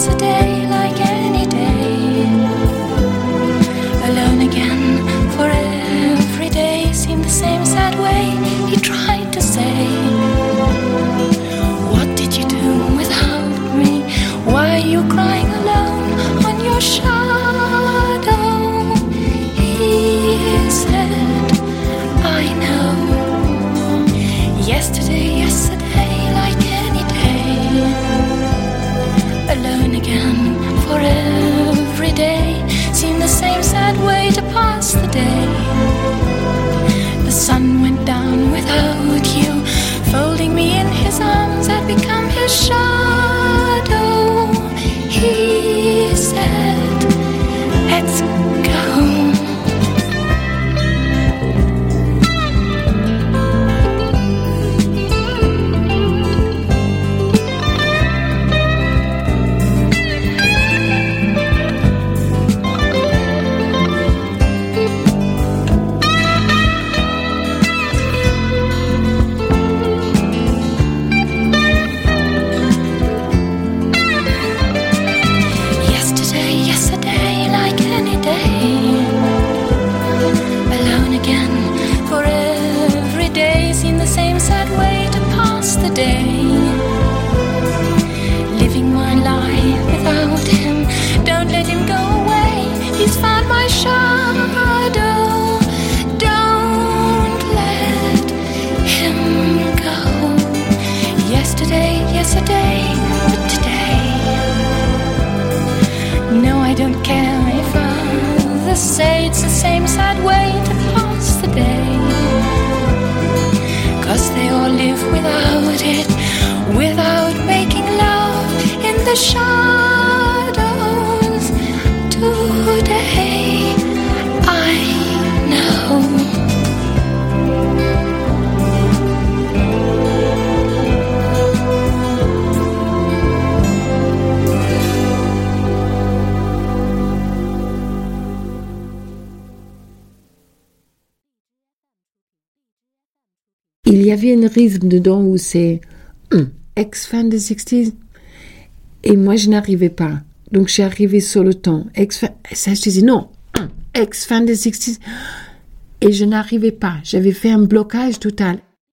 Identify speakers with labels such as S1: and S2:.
S1: yesterday. day.
S2: Il y avait un rythme dedans où c'est hum, ex-fan des 60s, et moi, je n'arrivais pas. Donc, j'ai arrivé sur le temps. Ex ça, je disais non, ex-fin des 60 Et je n'arrivais pas. J'avais fait un blocage total.